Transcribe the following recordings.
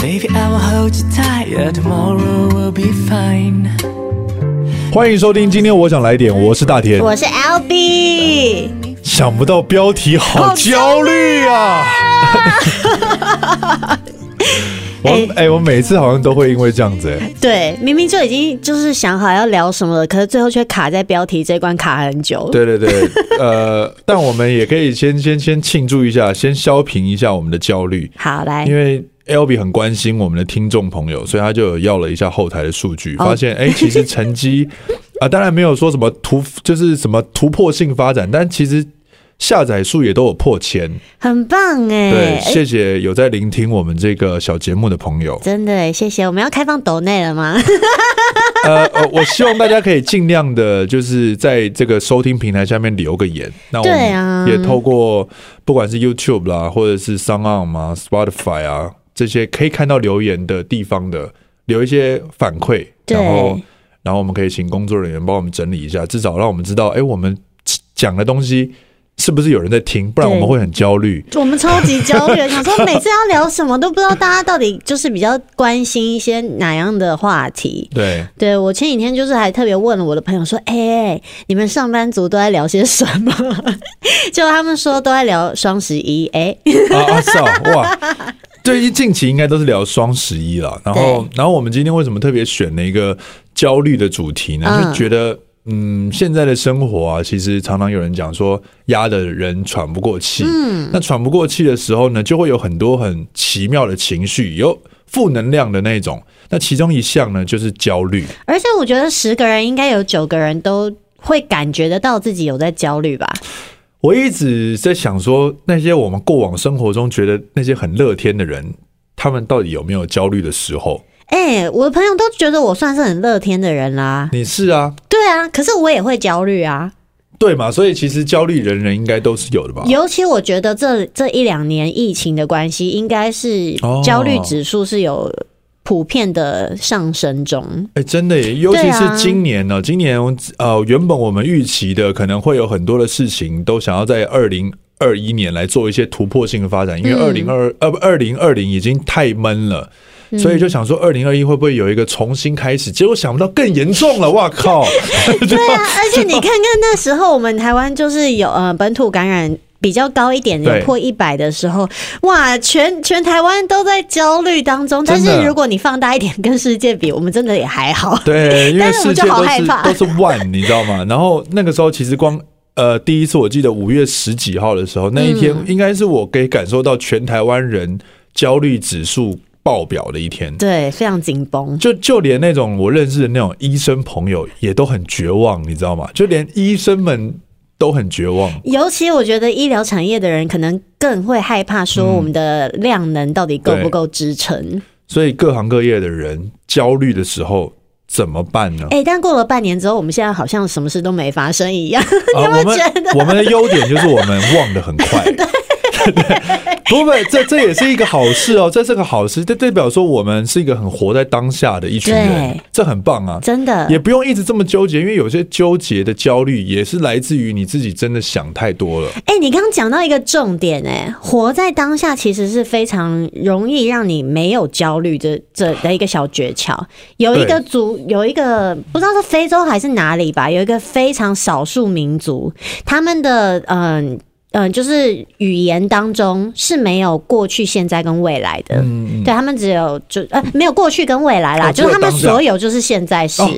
Baby, I will hold you tight. Yeah, tomorrow will be fine. 欢迎收听，今天我想来点，我是大田，我是 LB。想不到标题好焦虑啊！我哎、欸欸，我每次好像都会因为这样子对，明明就已经就是想好要聊什么了，可是最后却卡在标题这一关卡很久。对对对，呃，但我们也可以先先先庆祝一下，先消平一下我们的焦虑。好，来，因为 LB 很关心我们的听众朋友，所以他就有要了一下后台的数据，发现哎、欸，其实成绩 啊、呃，当然没有说什么突就是什么突破性发展，但其实。下载数也都有破千，很棒哎！对，谢谢有在聆听我们这个小节目的朋友，真的谢谢。我们要开放抖内了吗？呃 呃，我希望大家可以尽量的，就是在这个收听平台下面留个言。那我们也透过不管是 YouTube 啦，或者是 SoundOn 嘛、Spotify 啊这些可以看到留言的地方的，留一些反馈，然后然后我们可以请工作人员帮我们整理一下，至少让我们知道，哎，我们讲的东西。是不是有人在听？不然我们会很焦虑。我们超级焦虑，想说每次要聊什么都不知道，大家到底就是比较关心一些哪样的话题？对，对我前几天就是还特别问了我的朋友说：“哎、欸，你们上班族都在聊些什么？” 就他们说都在聊双十一。哎、欸，啊是啊，哇，对于近期应该都是聊双十一了。然后，然后我们今天为什么特别选了一个焦虑的主题呢？嗯、就觉得。嗯，现在的生活啊，其实常常有人讲说压的人喘不过气。嗯，那喘不过气的时候呢，就会有很多很奇妙的情绪，有负能量的那种。那其中一项呢，就是焦虑。而且我觉得十个人应该有九个人都会感觉得到自己有在焦虑吧。我一直在想说，那些我们过往生活中觉得那些很乐天的人，他们到底有没有焦虑的时候？哎、欸，我的朋友都觉得我算是很乐天的人啦。你是啊？对啊，可是我也会焦虑啊。对嘛？所以其实焦虑人人应该都是有的吧？尤其我觉得这这一两年疫情的关系，应该是焦虑指数是有普遍的上升中。哎、真的耶，尤其是今年呢、啊，今年呃，原本我们预期的可能会有很多的事情，都想要在二零二一年来做一些突破性的发展，因为二零二呃不二零二零已经太闷了。所以就想说，二零二一会不会有一个重新开始？结果想不到更严重了，哇靠！对啊，而且你看看那时候我们台湾就是有呃本土感染比较高一点，有破一百的时候，哇，全全台湾都在焦虑当中。但是如果你放大一点，跟世界比，我们真的也还好。对，因为世界都是都是万，你知道吗？然后那个时候其实光呃第一次我记得五月十几号的时候，那一天应该是我可以感受到全台湾人焦虑指数。爆表的一天，对，非常紧绷。就就连那种我认识的那种医生朋友也都很绝望，你知道吗？就连医生们都很绝望。尤其我觉得医疗产业的人可能更会害怕，说我们的量能到底够不够支撑。嗯。所以各行各业的人焦虑的时候怎么办呢？哎、欸，但过了半年之后，我们现在好像什么事都没发生一样。有没有觉得？我们 我们的优点就是我们忘得很快。对，不不，这这也是一个好事哦，这是个好事，这代表说我们是一个很活在当下的一群人，这很棒啊，真的，也不用一直这么纠结，因为有些纠结的焦虑也是来自于你自己真的想太多了。哎，你刚刚讲到一个重点，哎，活在当下其实是非常容易让你没有焦虑的这的一个小诀窍。有一个族，有一个不知道是非洲还是哪里吧，有一个非常少数民族，他们的嗯。嗯、呃，就是语言当中是没有过去、现在跟未来的，嗯、对他们只有就呃没有过去跟未来啦，哦、就是他们所有就是现在是。哦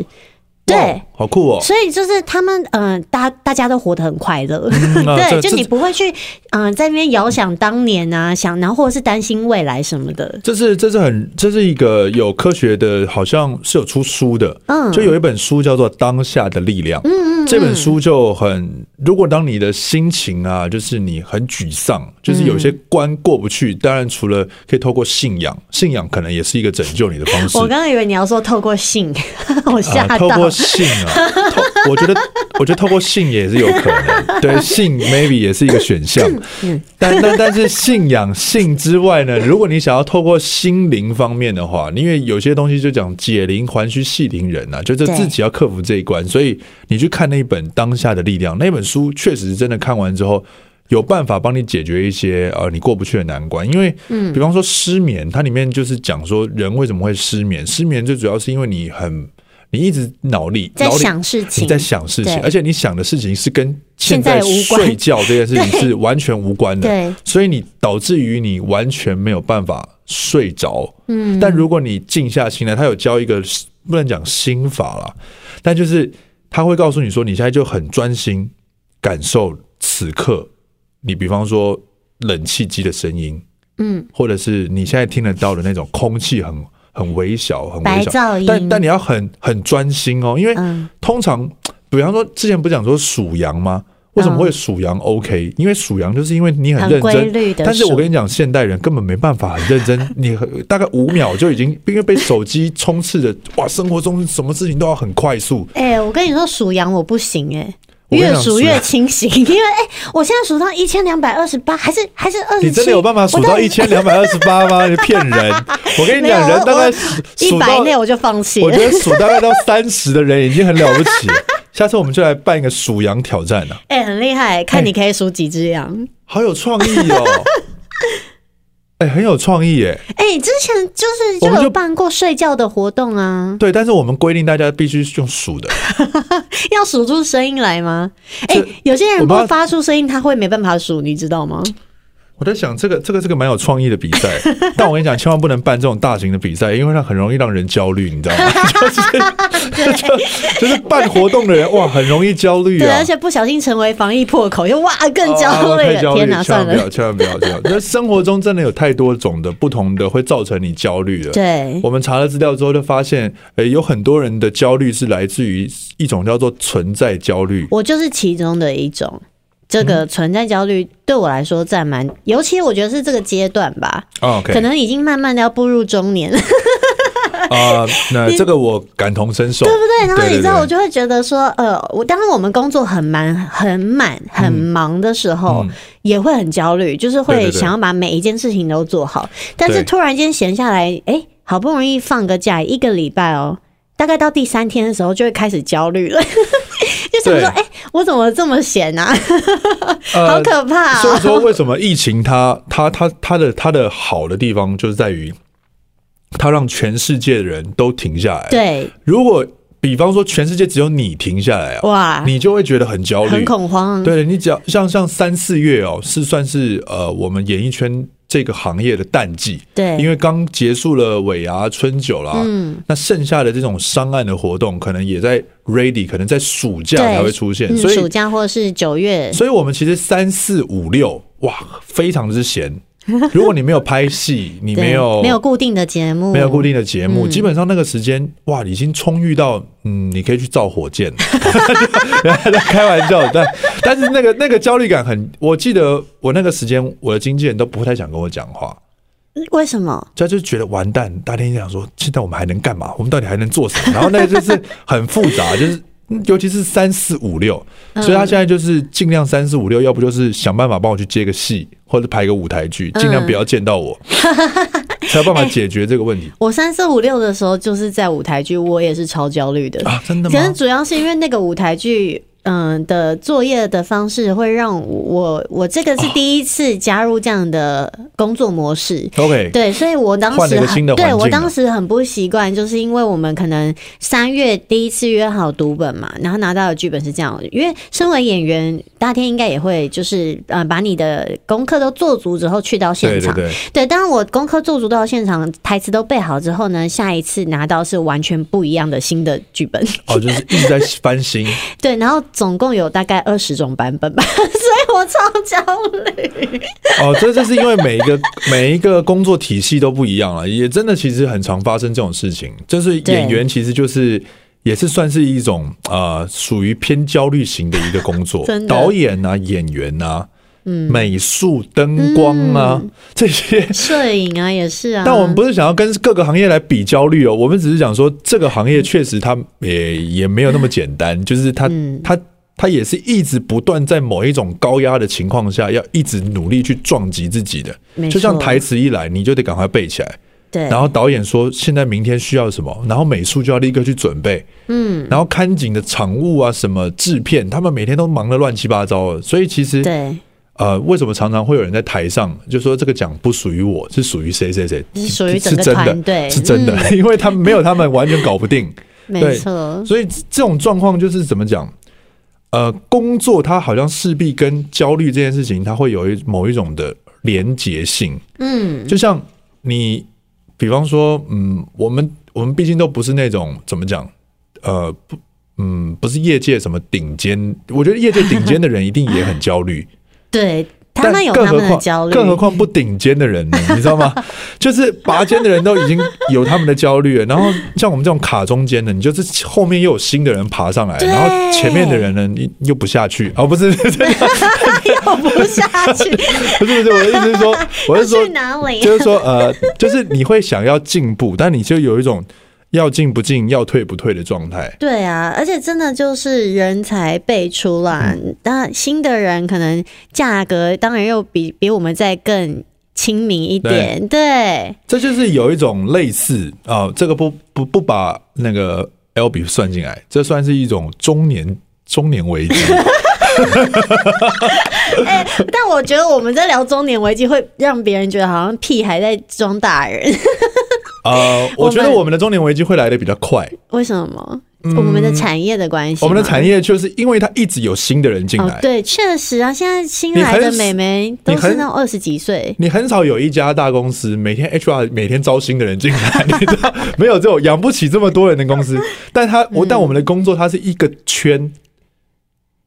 对，好酷哦！所以就是他们，嗯、呃，大大家都活得很快乐，嗯 啊、对，就你不会去，嗯、呃，在那边遥想当年啊，想，然后或者是担心未来什么的。这是这是很，这是一个有科学的，好像是有出书的，嗯，就有一本书叫做《当下的力量》，嗯嗯，这本书就很，如果当你的心情啊，就是你很沮丧，就是有些关过不去，当然除了可以透过信仰，信仰可能也是一个拯救你的方式。我刚刚以为你要说透过信，我吓到。呃信啊，透，我觉得，我觉得透过信也是有可能，对，信 maybe 也是一个选项，但但但是信仰性之外呢，如果你想要透过心灵方面的话，因为有些东西就讲解铃还须系铃人呐、啊，就是自己要克服这一关，所以你去看那一本《当下的力量》那本书，确实真的看完之后。有办法帮你解决一些呃你过不去的难关。因为，嗯，比方说失眠，它里面就是讲说人为什么会失眠，失眠最主要是因为你很。你一直脑力在想事情，你在想事情，而且你想的事情是跟现在睡觉这件事情 是完全无关的，对，所以你导致于你完全没有办法睡着。嗯，但如果你静下心来，他有教一个不能讲心法啦，但就是他会告诉你说，你现在就很专心感受此刻，你比方说冷气机的声音，嗯，或者是你现在听得到的那种空气很。很微小，很微小，但但你要很很专心哦，因为通常，比方说之前不是讲说属羊吗？为什么会属羊 OK？因为属羊就是因为你很认真，但是我跟你讲，现代人根本没办法很认真，你大概五秒就已经因为被手机充斥着，哇，生活中什么事情都要很快速。哎，我跟你说属羊我不行哎。越数越清醒，因为哎、欸，我现在数到一千两百二十八，还是还是二十七？你真的有办法数到一千两百二十八吗？你骗人！我跟你讲，人大概一百内我就放弃。我觉得数大概到三十的人已经很了不起。下次我们就来办一个数羊挑战了。哎、欸，很厉害，看你可以数几只羊、欸，好有创意哦。哎、欸，很有创意耶！哎、欸，之前就是就有办过睡觉的活动啊。对，但是我们规定大家必须用数的，要数出声音来吗？哎、欸，有些人不发出声音，他会没办法数，你知道吗？我在想，这个这个是个蛮有创意的比赛，但我跟你讲，千万不能办这种大型的比赛，因为它很容易让人焦虑，你知道吗？就是就就是办活动的人哇，很容易焦虑啊，对，而且不小心成为防疫破口，又哇更焦虑了。天哪，算了，千万不要，千万不要这样。那 生活中真的有太多种的不同的会造成你焦虑的。对，我们查了资料之后就发现，诶，有很多人的焦虑是来自于一种叫做存在焦虑。我就是其中的一种。这个存在焦虑对我来说占蛮，尤其我觉得是这个阶段吧.可能已经慢慢的要步入中年。啊，那这个我感同身受，对不对？然后你知道，我就会觉得说，呃，我当我们工作很满、很满、很忙的时候，也会很焦虑，就是会想要把每一件事情都做好。但是突然间闲下来，哎，好不容易放个假一个礼拜哦，大概到第三天的时候，就会开始焦虑了。就想说，哎、欸，我怎么这么闲啊？好可怕啊！所以说，为什么疫情它它它它的它的好的地方，就是在于它让全世界的人都停下来。对，如果比方说全世界只有你停下来啊，哇，你就会觉得很焦虑、很恐慌。对，你只要像像三四月哦，是算是呃，我们演艺圈。这个行业的淡季，对，因为刚结束了尾牙春酒啦，嗯，那剩下的这种商案的活动，可能也在 ready，可能在暑假才会出现，所以、嗯、暑假或者是九月，所以我们其实三四五六，哇，非常之闲。如果你没有拍戏，你没有没有固定的节目，没有固定的节目，嗯、基本上那个时间哇，已经充裕到嗯，你可以去造火箭。开玩笑，但但是那个那个焦虑感很，我记得我那个时间，我的经纪人都不太想跟我讲话。为什么？他就觉得完蛋，大天想说，现在我们还能干嘛？我们到底还能做什么？然后那个就是很复杂，就是。尤其是三四五六，所以他现在就是尽量三四五六，要不就是想办法帮我去接个戏，或者排个舞台剧，尽量不要见到我，才有办法解决这个问题。我三四五六的时候就是在舞台剧，我也是超焦虑的啊！真的吗？其实主要是因为那个舞台剧。嗯的作业的方式会让我我这个是第一次加入这样的工作模式。OK，对，所以我当时对我当时很不习惯，就是因为我们可能三月第一次约好读本嘛，然后拿到的剧本是这样。因为身为演员，大天应该也会就是呃把你的功课都做足之后去到现场。对，对，对，对，当我功课做足到现场，台词都背好之后呢，下一次拿到是完全不一样的新的剧本。哦，就是一直在翻新。对，然后。总共有大概二十种版本吧，所以我超焦虑。哦，这就是因为每一个 每一个工作体系都不一样了，也真的其实很常发生这种事情。就是演员其实就是也是算是一种呃属于偏焦虑型的一个工作，导演啊、演员啊、嗯、美术、灯光啊、嗯、这些，摄影啊也是啊。但我们不是想要跟各个行业来比焦虑哦，我们只是讲说这个行业确实它也也没有那么简单，就是它它。它也是一直不断在某一种高压的情况下，要一直努力去撞击自己的。就像台词一来，你就得赶快背起来。对。然后导演说现在明天需要什么，然后美术就要立刻去准备。嗯。然后看景的场务啊，什么制片，他们每天都忙得乱七八糟的。所以其实，对。呃，为什么常常会有人在台上就说这个奖不属于我，是属于谁谁谁？是属于整个团队，是真的，嗯、因为他们没有他们完全搞不定。没错，所以这种状况就是怎么讲？呃，工作它好像势必跟焦虑这件事情，它会有一某一种的连结性。嗯，就像你，比方说，嗯，我们我们毕竟都不是那种怎么讲？呃，不，嗯，不是业界什么顶尖，我觉得业界顶尖的人一定也很焦虑。对。他们有他们的焦虑，更何况不顶尖的人呢？你知道吗？就是拔尖的人都已经有他们的焦虑了，然后像我们这种卡中间的，你就是后面又有新的人爬上来，然后前面的人呢，你又不下去哦，不是，又不下去，不是不是，我的意思是说，我是说，就是说，呃，就是你会想要进步，但你就有一种。要进不进，要退不退的状态。对啊，而且真的就是人才辈出啦。当然、嗯，新的人可能价格当然又比比我们再更亲民一点。对，对这就是有一种类似啊、哦，这个不不不把那个 Albee 算进来，这算是一种中年中年危机。欸、但我觉得我们在聊中年危机，会让别人觉得好像屁孩在装大人。呃，我觉得我们的中年危机会来的比较快。为什么？我们的产业的关系。我们的产业就是因为它一直有新的人进来。对，确实啊，现在新来的美眉都是那种二十几岁。你很少有一家大公司每天 HR 每天招新的人进来，你知道没有这种养不起这么多人的公司。但他我但我们的工作它是一个圈，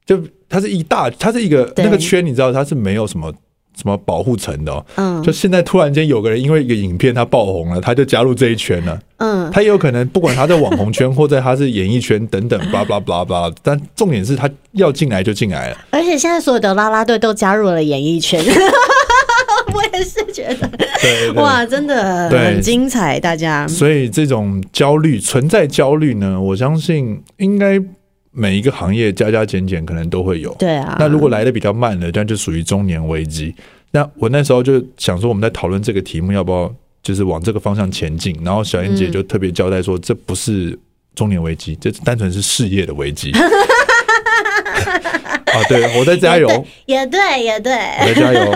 就它是一大，它是一个那个圈，你知道它是没有什么。什么保护层的？哦？嗯，就现在突然间有个人因为一个影片他爆红了，他就加入这一圈了。嗯，他也有可能不管他在网红圈或者他是演艺圈等等，巴拉巴拉巴拉。但重点是他要进来就进来了。而且现在所有的啦啦队都加入了演艺圈，我也是觉得，哇，真的很精彩。大家，所以这种焦虑存在焦虑呢，我相信应该。每一个行业加加减减可能都会有，对啊。那如果来的比较慢的，这样就属于中年危机。那我那时候就想说，我们在讨论这个题目要不要就是往这个方向前进。然后小燕姐就特别交代说，这不是中年危机，这单纯是事业的危机。啊，对，我在加油，也对，也对，我在加油。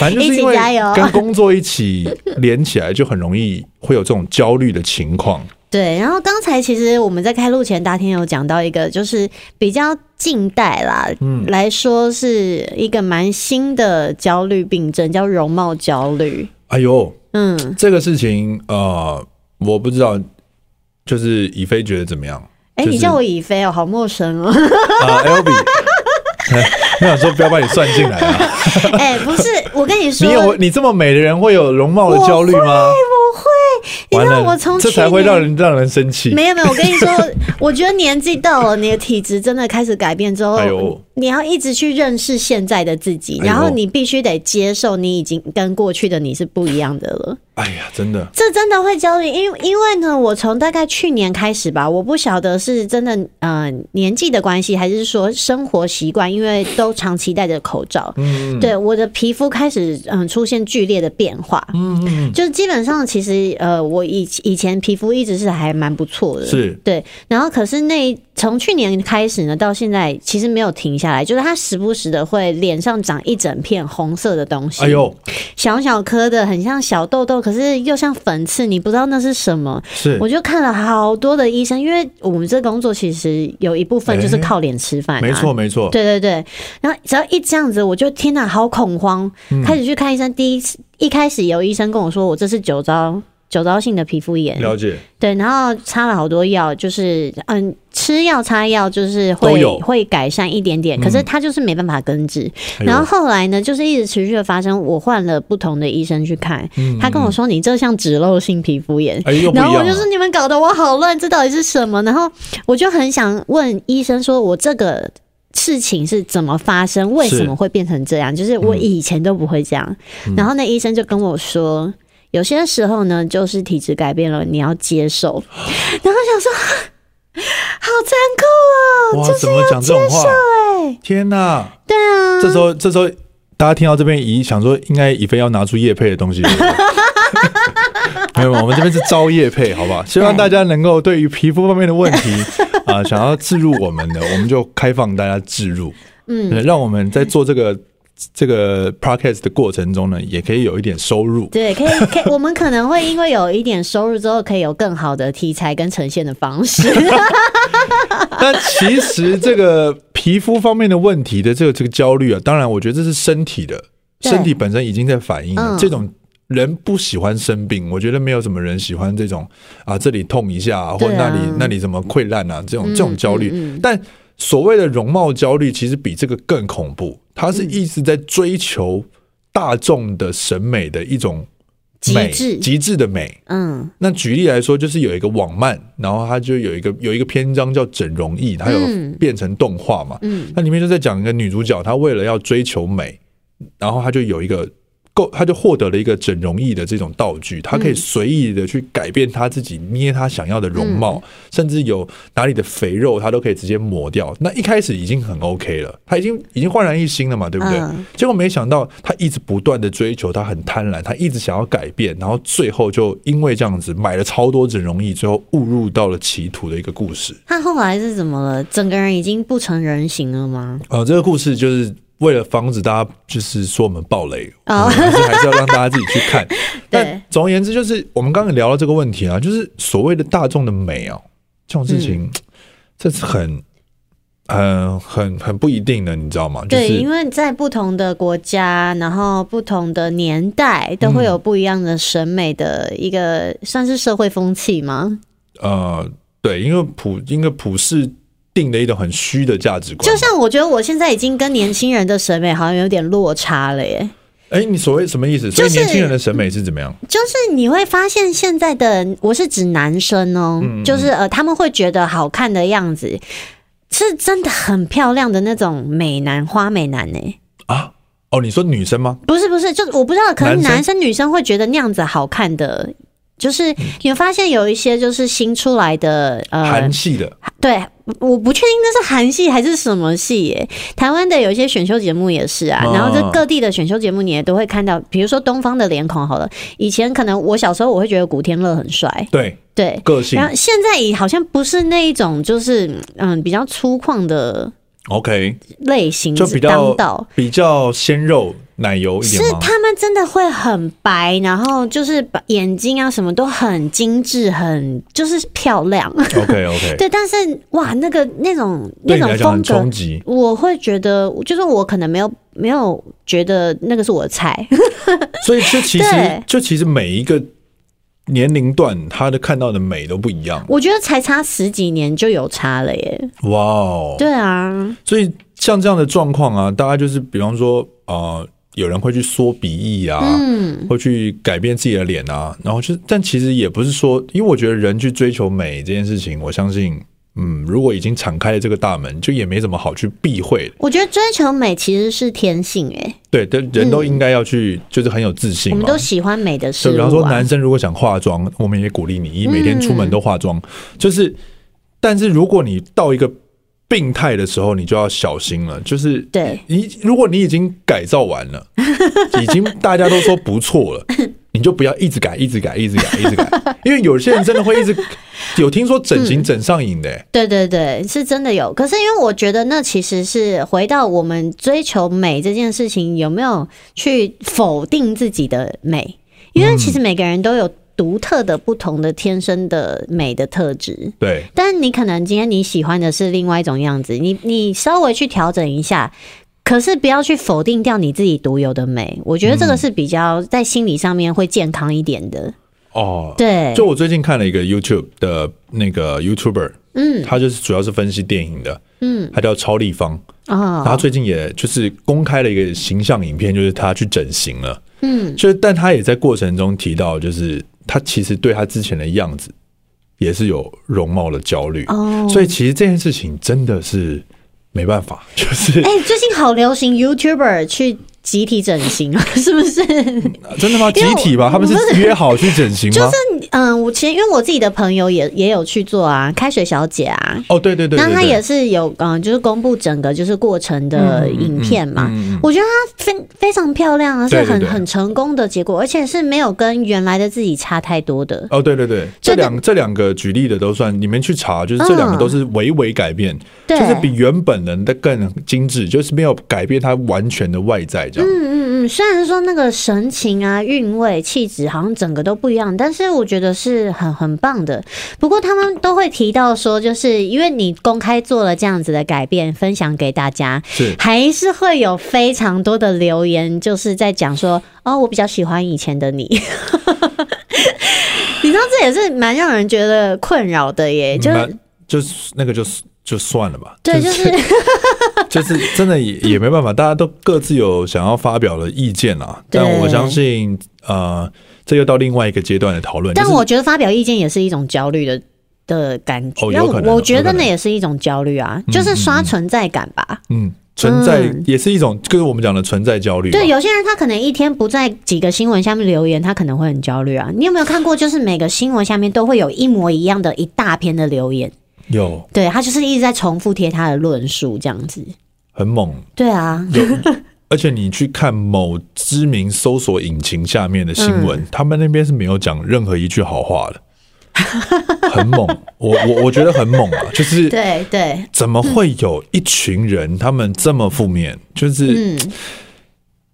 反正就是因为跟工作一起连起来，就很容易会有这种焦虑的情况。对，然后刚才其实我们在开录前，大天有讲到一个，就是比较近代啦，嗯，来说是一个蛮新的焦虑病症，叫容貌焦虑。哎呦，嗯，这个事情呃，我不知道，就是以飞觉得怎么样？哎、就是，你叫我以飞哦，好陌生哦。啊，Albee，我想说不要把你算进来啊。哎，不是，我跟你说，你有你这么美的人会有容貌的焦虑吗？你知道我从这才会让人让人生气。没有没有，我跟你说，我觉得年纪到了，你的体质真的开始改变之后，你要一直去认识现在的自己，然后你必须得接受你已经跟过去的你是不一样的了。哎呀，真的，这真的会焦虑，因为因为呢，我从大概去年开始吧，我不晓得是真的呃年纪的关系，还是说生活习惯，因为都长期戴着口罩，嗯，对，我的皮肤开始嗯出现剧烈的变化，嗯嗯，就是基本上其实呃我以以前皮肤一直是还蛮不错的，是。对，然后可是那从去年开始呢，到现在其实没有停下来，就是它时不时的会脸上长一整片红色的东西，哎呦，小小颗的，很像小痘痘。可是又像粉刺，你不知道那是什么。是，我就看了好多的医生，因为我们这工作其实有一部分就是靠脸吃饭。没错，没错。对对对。然后只要一这样子，我就天哪，好恐慌，嗯、开始去看医生。第一次一开始有医生跟我说，我这是酒糟。酒糟性的皮肤炎，了解。对，然后擦了好多药，就是嗯，吃药擦药就是会会改善一点点，可是它就是没办法根治。嗯、然后后来呢，就是一直持续的发生。我换了不同的医生去看，嗯、他跟我说：“你这像脂漏性皮肤炎。哎”然后我就说：“你们搞得我好乱，这到底是什么？”然后我就很想问医生说：“我这个事情是怎么发生？为什么会变成这样？就是我以前都不会这样。嗯”然后那医生就跟我说。有些时候呢，就是体质改变了，你要接受。然后想说，好残酷哦！就是要接受哎！天哪！对啊，这时候这时候大家听到这边，以想说应该以飞要拿出叶配的东西。没有，我们这边是招业配，好不好？希望大家能够对于皮肤方面的问题 啊、呃，想要置入我们的，我们就开放大家置入。嗯，让我们在做这个。这个 podcast 的过程中呢，也可以有一点收入。对，可以，可以，我们可能会因为有一点收入之后，可以有更好的题材跟呈现的方式。那其实这个皮肤方面的问题的这个这个焦虑啊，当然我觉得这是身体的，身体本身已经在反应了。这种人不喜欢生病，我觉得没有什么人喜欢这种啊，这里痛一下，或者那里那里怎么溃烂啊，这种这种焦虑。但所谓的容貌焦虑，其实比这个更恐怖。它是一直在追求大众的审美的一种美，极致极致的美。嗯，那举例来说，就是有一个网漫，然后它就有一个有一个篇章叫《整容艺》，它有变成动画嘛。嗯，那里面就在讲一个女主角，她为了要追求美，然后她就有一个。够，他就获得了一个整容液的这种道具，他可以随意的去改变他自己，捏他想要的容貌，甚至有哪里的肥肉，他都可以直接抹掉。那一开始已经很 OK 了，他已经已经焕然一新了嘛，对不对？结果没想到他一直不断的追求，他很贪婪，他一直想要改变，然后最后就因为这样子买了超多整容仪，最后误入到了歧途的一个故事。他后来是怎么了？整个人已经不成人形了吗？呃，这个故事就是。为了防止大家就是说我们暴雷，哦、还是还是要让大家自己去看。但总而言之，就是我们刚刚聊到这个问题啊，就是所谓的大众的美哦，这种事情，嗯、这是很、很、很、很不一定的，你知道吗？就是、对，因为在不同的国家，然后不同的年代，都会有不一样的审美的一个、嗯、算是社会风气吗？呃，对，因为普，因为普世。定的一种很虚的价值观，就像我觉得我现在已经跟年轻人的审美好像有点落差了耶。哎，你所谓什么意思？所以年轻人的审美是怎么样？就是你会发现现在的，我是指男生哦，就是呃，他们会觉得好看的样子是真的很漂亮的那种美男、花美男呢。啊？哦，你说女生吗？不是，不是，就是我不知道，可能男生女生会觉得那样子好看的。就是你会发现有一些就是新出来的呃韩系的，对，我不确定那是韩系还是什么系耶。台湾的有一些选秀节目也是啊，然后这各地的选秀节目你也都会看到，比如说东方的脸孔好了，以前可能我小时候我会觉得古天乐很帅，对对，个性，然后现在也好像不是那一种就是嗯比较粗犷的 OK 类型，就比较比较鲜肉。奶油一点是他们真的会很白，然后就是把眼睛啊什么都很精致，很就是漂亮。OK OK，对，但是哇，那个那种那种风格，我会觉得就是我可能没有没有觉得那个是我的菜。所以这其实就其实每一个年龄段，他的看到的美都不一样。我觉得才差十几年就有差了耶！哇哦，对啊，所以像这样的状况啊，大家就是比方说啊。呃有人会去缩鼻翼啊，嗯，会去改变自己的脸啊，然后就，但其实也不是说，因为我觉得人去追求美这件事情，我相信，嗯，如果已经敞开了这个大门，就也没怎么好去避讳的。我觉得追求美其实是天性，欸，诶，对，人都应该要去，就是很有自信嘛。我们都喜欢美的事物就。比方说，男生如果想化妆，我们也鼓励你，每天出门都化妆。就是，但是如果你到一个病态的时候，你就要小心了。就是，对你，如果你已经改造完了，已经大家都说不错了，你就不要一直改，一直改，一直改，一直改。因为有些人真的会一直 有听说整形整上瘾的、欸嗯。对对对，是真的有。可是因为我觉得那其实是回到我们追求美这件事情，有没有去否定自己的美？因为其实每个人都有。独特的、不同的、天生的美的特质，对。但你可能今天你喜欢的是另外一种样子，你你稍微去调整一下，可是不要去否定掉你自己独有的美。我觉得这个是比较在心理上面会健康一点的。哦，对。就我最近看了一个 YouTube 的那个 YouTuber，嗯，他就是主要是分析电影的，嗯，他叫超立方，哦，他最近也就是公开了一个形象影片，就是他去整形了，嗯，就是但他也在过程中提到，就是。他其实对他之前的样子也是有容貌的焦虑，oh. 所以其实这件事情真的是没办法，就是哎、欸，最近好流行 YouTuber 去集体整形，是不是？真的吗？集体吧，他们是约好去整形吗？就是嗯，我其实因为我自己的朋友也也有去做啊，开水小姐啊。哦，对对对，对，那她也是有嗯，就是公布整个就是过程的影片嘛。嗯嗯嗯、我觉得她非非常漂亮啊，是很很成功的结果，而且是没有跟原来的自己差太多的。哦，对对对，这两这两个举例的都算，你们去查，就是这两个都是微微改变，嗯、就是比原本人的更精致，就是没有改变他完全的外在这样。嗯嗯嗯，虽然说那个神情啊、韵味、气质好像整个都不一样，但是我觉得是很很棒的。不过他们都会提到说，就是因为你公开做了这样子的改变，分享给大家，是还是会有非常多的留言，就是在讲说，哦，我比较喜欢以前的你。你知道这也是蛮让人觉得困扰的耶，就是就是那个就是。就算了吧，对，就是 就是真的也也没办法，大家都各自有想要发表的意见啊。但我相信，呃，这又到另外一个阶段的讨论。但我觉得发表意见也是一种焦虑的的感觉，哦。我觉得那也是一种焦虑啊，就是刷存在感吧。嗯，存在也是一种，就是我们讲的存在焦虑。对，有些人他可能一天不在几个新闻下面留言，他可能会很焦虑啊。你有没有看过，就是每个新闻下面都会有一模一样的一大篇的留言？有，对，他就是一直在重复贴他的论述，这样子很猛。对啊，而且你去看某知名搜索引擎下面的新闻，嗯、他们那边是没有讲任何一句好话的，很猛。我我我觉得很猛啊，就是对对，怎么会有一群人他们这么负面？就是。嗯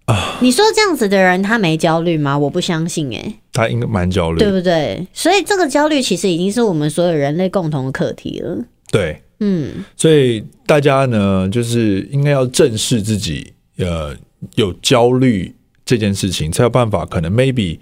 啊，你说这样子的人他没焦虑吗？我不相信哎、欸，他应该蛮焦虑，对不对？所以这个焦虑其实已经是我们所有人类共同的课题了。对，嗯，所以大家呢，就是应该要正视自己，呃，有焦虑这件事情，才有办法。可能 maybe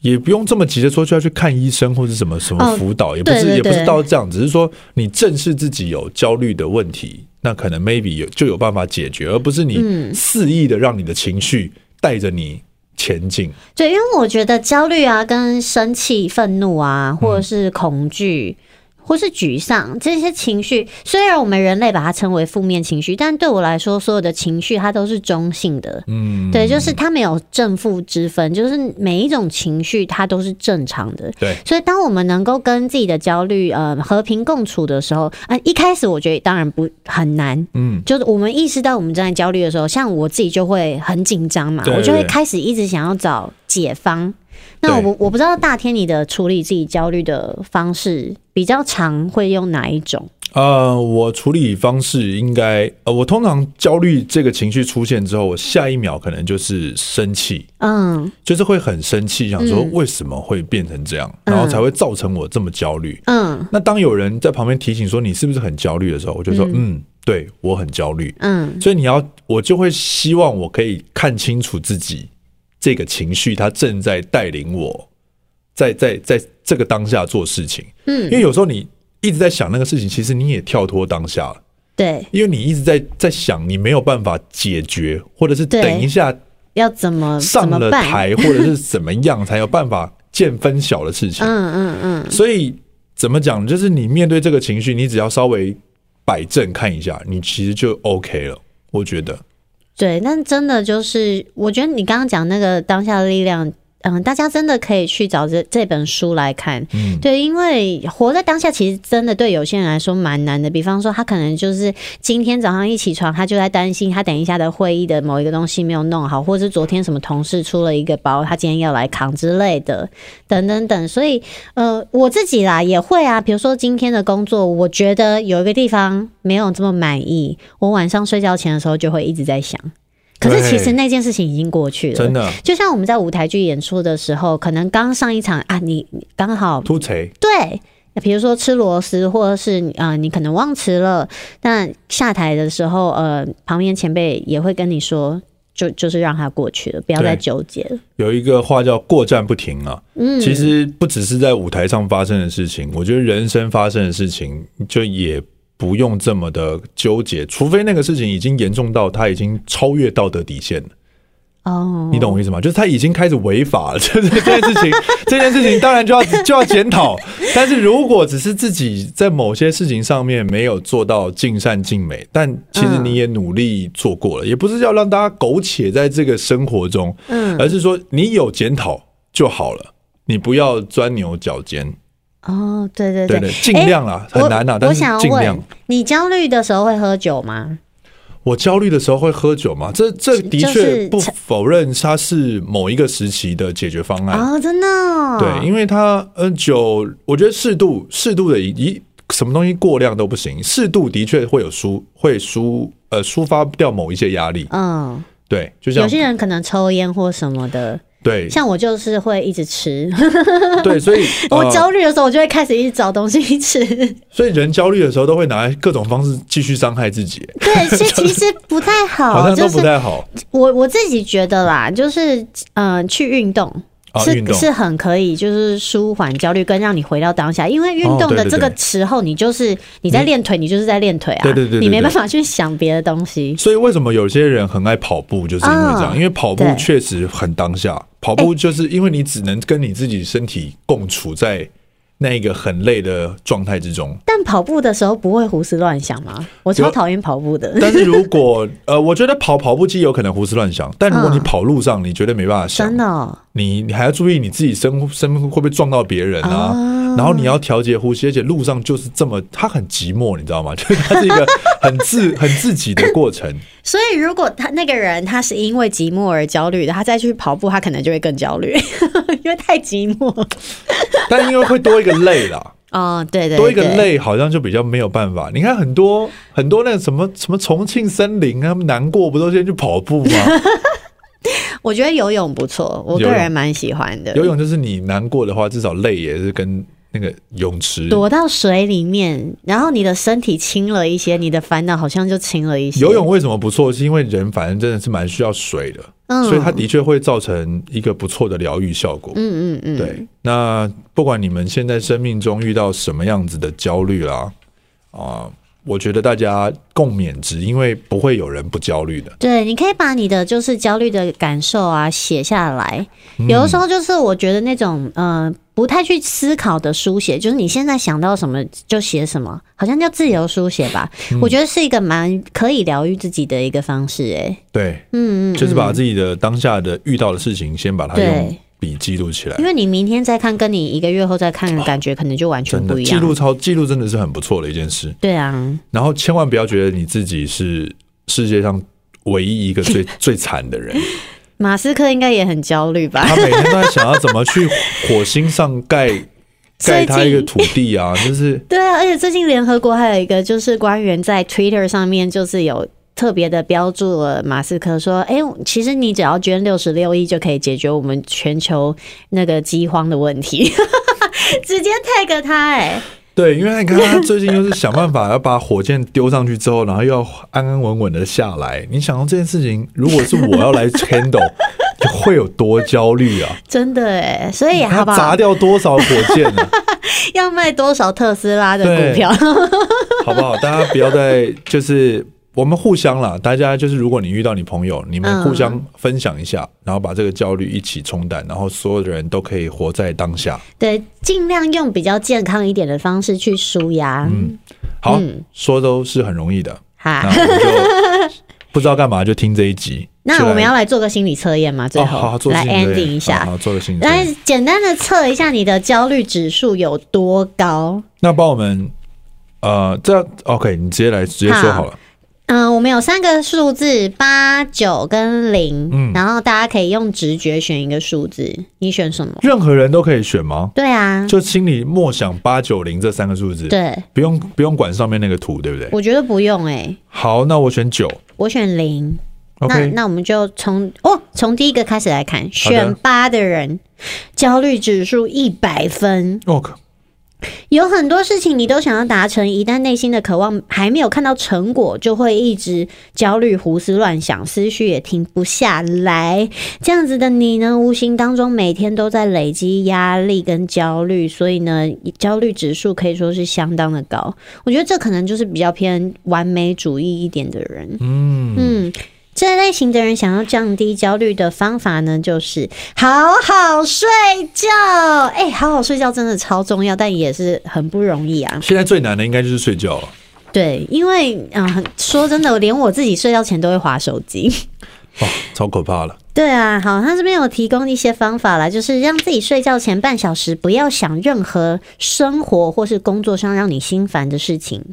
也不用这么急着说就要去看医生或者什么什么辅导，哦、也不是也不是到这样，只是说你正视自己有焦虑的问题。那可能 maybe 有就有办法解决，而不是你肆意的让你的情绪带着你前进。嗯。对，因为我觉得焦虑啊，跟生气、愤怒啊，或者是恐惧。嗯或是沮丧这些情绪，虽然我们人类把它称为负面情绪，但对我来说，所有的情绪它都是中性的。嗯，对，就是它没有正负之分，就是每一种情绪它都是正常的。对，所以当我们能够跟自己的焦虑呃和平共处的时候，啊，一开始我觉得当然不很难。嗯，就是我们意识到我们正在焦虑的时候，像我自己就会很紧张嘛，我就会开始一直想要找解方。那我我不知道大天你的处理自己焦虑的方式比较常会用哪一种？呃，我处理方式应该呃，我通常焦虑这个情绪出现之后，我下一秒可能就是生气，嗯，就是会很生气，想说为什么会变成这样，然后才会造成我这么焦虑。嗯，那当有人在旁边提醒说你是不是很焦虑的时候，我就说嗯，对我很焦虑。嗯，所以你要我就会希望我可以看清楚自己。这个情绪，它正在带领我，在在在这个当下做事情。嗯，因为有时候你一直在想那个事情，其实你也跳脱当下了。对，因为你一直在在想，你没有办法解决，或者是等一下要怎么上了台，或者是怎么样才有办法见分晓的事情。嗯嗯嗯。所以怎么讲，就是你面对这个情绪，你只要稍微摆正看一下，你其实就 OK 了。我觉得。对，那真的就是，我觉得你刚刚讲那个当下的力量。嗯，大家真的可以去找这这本书来看，嗯，对，因为活在当下其实真的对有些人来说蛮难的。比方说，他可能就是今天早上一起床，他就在担心他等一下的会议的某一个东西没有弄好，或者是昨天什么同事出了一个包，他今天要来扛之类的，等等等。所以，呃，我自己啦也会啊，比如说今天的工作，我觉得有一个地方没有这么满意，我晚上睡觉前的时候就会一直在想。可是其实那件事情已经过去了，真的。就像我们在舞台剧演出的时候，可能刚上一场啊，你刚好突锤，对，比如说吃螺丝，或者是啊、呃，你可能忘词了。但下台的时候，呃，旁边前辈也会跟你说，就就是让它过去了，不要再纠结了。有一个话叫“过站不停”啊，嗯，其实不只是在舞台上发生的事情，我觉得人生发生的事情就也。不用这么的纠结，除非那个事情已经严重到他已经超越道德底线了。哦，你懂我意思吗？就是他已经开始违法了，就 是这件事情，这件事情当然就要就要检讨。但是如果只是自己在某些事情上面没有做到尽善尽美，但其实你也努力做过了，也不是要让大家苟且在这个生活中，嗯，而是说你有检讨就好了。你不要钻牛角尖。哦，对对对，尽量啦，很难啦。但是尽量。你焦虑的时候会喝酒吗？我焦虑的时候会喝酒吗？这这的确不否认它是某一个时期的解决方案哦，真的。对，因为它嗯酒，我觉得适度适度的一什么东西过量都不行，适度的确会有抒会抒呃抒发掉某一些压力。嗯，对，就像有些人可能抽烟或什么的。对，像我就是会一直吃，对，所以 我焦虑的时候，我就会开始一直找东西吃。所以人焦虑的时候，都会拿各种方式继续伤害自己。对，其实其实不太好，好像都不太好。我我自己觉得啦，就是嗯、呃，去运动。是是很可以，就是舒缓焦虑，跟让你回到当下。因为运动的这个时候，你就是你在练腿，你就是在练腿啊。对对对，你没办法去想别的东西。所以为什么有些人很爱跑步，就是因为这样。因为跑步确实很当下，跑步就是因为你只能跟你自己身体共处在。那个很累的状态之中，但跑步的时候不会胡思乱想吗？我超讨厌跑步的。但是如果呃，我觉得跑跑步机有可能胡思乱想，但如果你跑路上，你绝对没办法想。真的、哦，你你还要注意你自己身身会不会撞到别人啊？哦然后你要调节呼吸，而且路上就是这么，他很寂寞，你知道吗？就是他是一个很自很自己的过程。所以，如果他那个人他是因为寂寞而焦虑的，他再去跑步，他可能就会更焦虑，因为太寂寞。但因为会多一个累啦。哦，对对，多一个累好像就比较没有办法。你看很多很多那个什么什么重庆森林，他们难过不都先去跑步吗？我觉得游泳不错，我个人蛮喜欢的。游泳就是你难过的话，至少累也是跟。那个泳池，躲到水里面，然后你的身体轻了一些，你的烦恼好像就轻了一些。游泳为什么不错？是因为人反正真的是蛮需要水的，嗯，所以它的确会造成一个不错的疗愈效果。嗯嗯嗯，对。那不管你们现在生命中遇到什么样子的焦虑啦，啊。我觉得大家共勉之，因为不会有人不焦虑的。对，你可以把你的就是焦虑的感受啊写下来。有的时候就是我觉得那种呃不太去思考的书写，就是你现在想到什么就写什么，好像叫自由书写吧。嗯、我觉得是一个蛮可以疗愈自己的一个方式。哎，对，嗯嗯，就是把自己的当下的遇到的事情先把它用。笔记录起来，因为你明天再看，跟你一个月后再看的感觉，可能就完全不一样。记录超记录真的是很不错的一件事。对啊，然后千万不要觉得你自己是世界上唯一一个最 最惨的人。马斯克应该也很焦虑吧？他每天都在想要怎么去火星上盖 盖他一个土地啊，就是 对啊。而且最近联合国还有一个就是官员在 Twitter 上面就是有。特别的标注了马斯克说：“哎、欸，其实你只要捐六十六亿就可以解决我们全球那个饥荒的问题。”直接 tag 他哎、欸，对，因为你看他最近又是想办法要把火箭丢上去之后，然后又要安安稳稳的下来。你想到这件事情，如果是我要来 handle，会有多焦虑啊？真的哎，所以好不好？砸掉多少火箭呢、啊？要卖多少特斯拉的股票？好不好？大家不要再就是。我们互相啦，大家就是，如果你遇到你朋友，你们互相分享一下，嗯、然后把这个焦虑一起冲淡，然后所有的人都可以活在当下。对，尽量用比较健康一点的方式去舒压。嗯，好，嗯、说都是很容易的。好，那我们就不知道干嘛就听这一集。那我们要来做个心理测验吗？最后，哦、好好做来 ending 一下，好，好做个心理测验，来简单的测一下你的焦虑指数有多高。那帮我们呃，这样 OK，你直接来直接说好了。嗯，我们有三个数字，八九跟零，嗯，然后大家可以用直觉选一个数字，你选什么？任何人都可以选吗？对啊，就心里默想八九零这三个数字，对，不用不用管上面那个图，对不对？我觉得不用诶、欸。好，那我选九，我选零那那我们就从哦，从第一个开始来看，选八的人，焦虑指数一百分，OK。有很多事情你都想要达成，一旦内心的渴望还没有看到成果，就会一直焦虑、胡思乱想，思绪也停不下来。这样子的你呢，无形当中每天都在累积压力跟焦虑，所以呢，焦虑指数可以说是相当的高。我觉得这可能就是比较偏完美主义一点的人。嗯嗯。这类型的人想要降低焦虑的方法呢，就是好好睡觉。哎、欸，好好睡觉真的超重要，但也是很不容易啊。现在最难的应该就是睡觉了。对，因为嗯、呃，说真的，连我自己睡觉前都会划手机。哦，超可怕了。对啊，好，他这边有提供一些方法啦，就是让自己睡觉前半小时不要想任何生活或是工作上让你心烦的事情，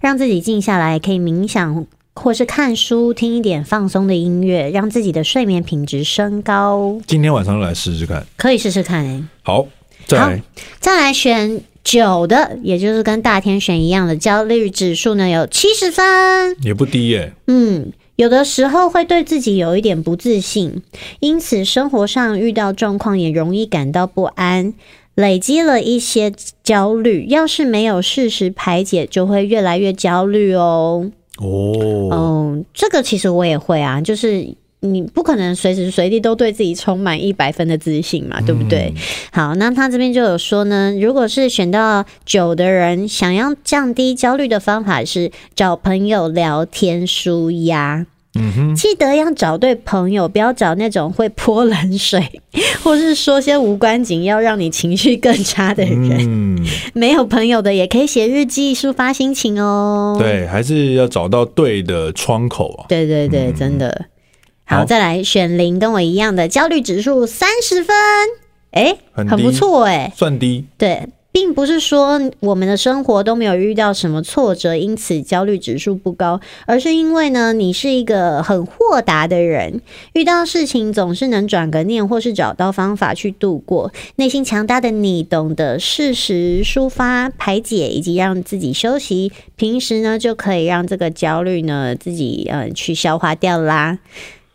让自己静下来，可以冥想或是看书，听一点放松的音乐，让自己的睡眠品质升高。今天晚上来试试看，可以试试看诶。好，再来，再来选九的，也就是跟大天选一样的焦虑指数呢，有七十分，也不低耶。嗯。有的时候会对自己有一点不自信，因此生活上遇到状况也容易感到不安，累积了一些焦虑。要是没有适时排解，就会越来越焦虑哦。哦，嗯，这个其实我也会啊，就是。你不可能随时随地都对自己充满一百分的自信嘛，对不对？嗯、好，那他这边就有说呢，如果是选到九的人，想要降低焦虑的方法是找朋友聊天舒压。嗯哼，记得要找对朋友，不要找那种会泼冷水，或是说些无关紧要让你情绪更差的人。嗯，没有朋友的也可以写日记抒发心情哦。对，还是要找到对的窗口啊。对对对，嗯、真的。好，再来选零，跟我一样的焦虑指数三十分，哎、欸，很不错哎，算低。对，并不是说我们的生活都没有遇到什么挫折，因此焦虑指数不高，而是因为呢，你是一个很豁达的人，遇到事情总是能转个念，或是找到方法去度过。内心强大的你，懂得适时抒发、排解，以及让自己休息，平时呢就可以让这个焦虑呢自己呃去消化掉啦。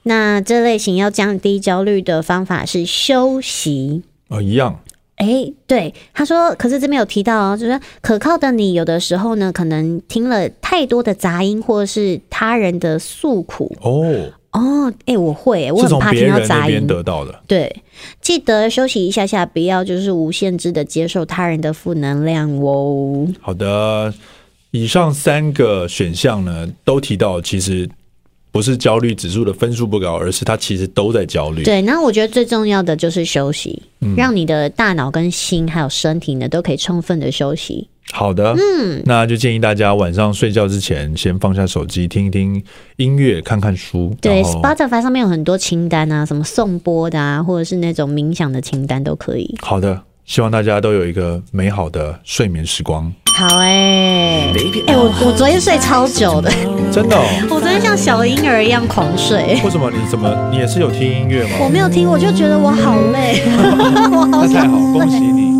那这类型要降低焦虑的方法是休息啊，一样。哎、欸，对，他说，可是这边有提到哦，就是可靠的你，有的时候呢，可能听了太多的杂音，或是他人的诉苦。哦哦，哎、欸，我会，我很怕听到杂音。得到的，对，记得休息一下下，不要就是无限制的接受他人的负能量哦。好的，以上三个选项呢，都提到其实。不是焦虑指数的分数不高，而是他其实都在焦虑。对，那我觉得最重要的就是休息，嗯、让你的大脑跟心还有身体呢都可以充分的休息。好的，嗯，那就建议大家晚上睡觉之前先放下手机，听一听音乐，看看书。对，Spotify 上面有很多清单啊，什么颂钵的啊，或者是那种冥想的清单都可以。好的。希望大家都有一个美好的睡眠时光。好哎、欸，哎、欸，我我昨天睡超久的，真的、哦，我昨天像小婴儿一样狂睡。为什么？你怎么？你也是有听音乐吗？我没有听，我就觉得我好累，我好累。那太好，恭喜你。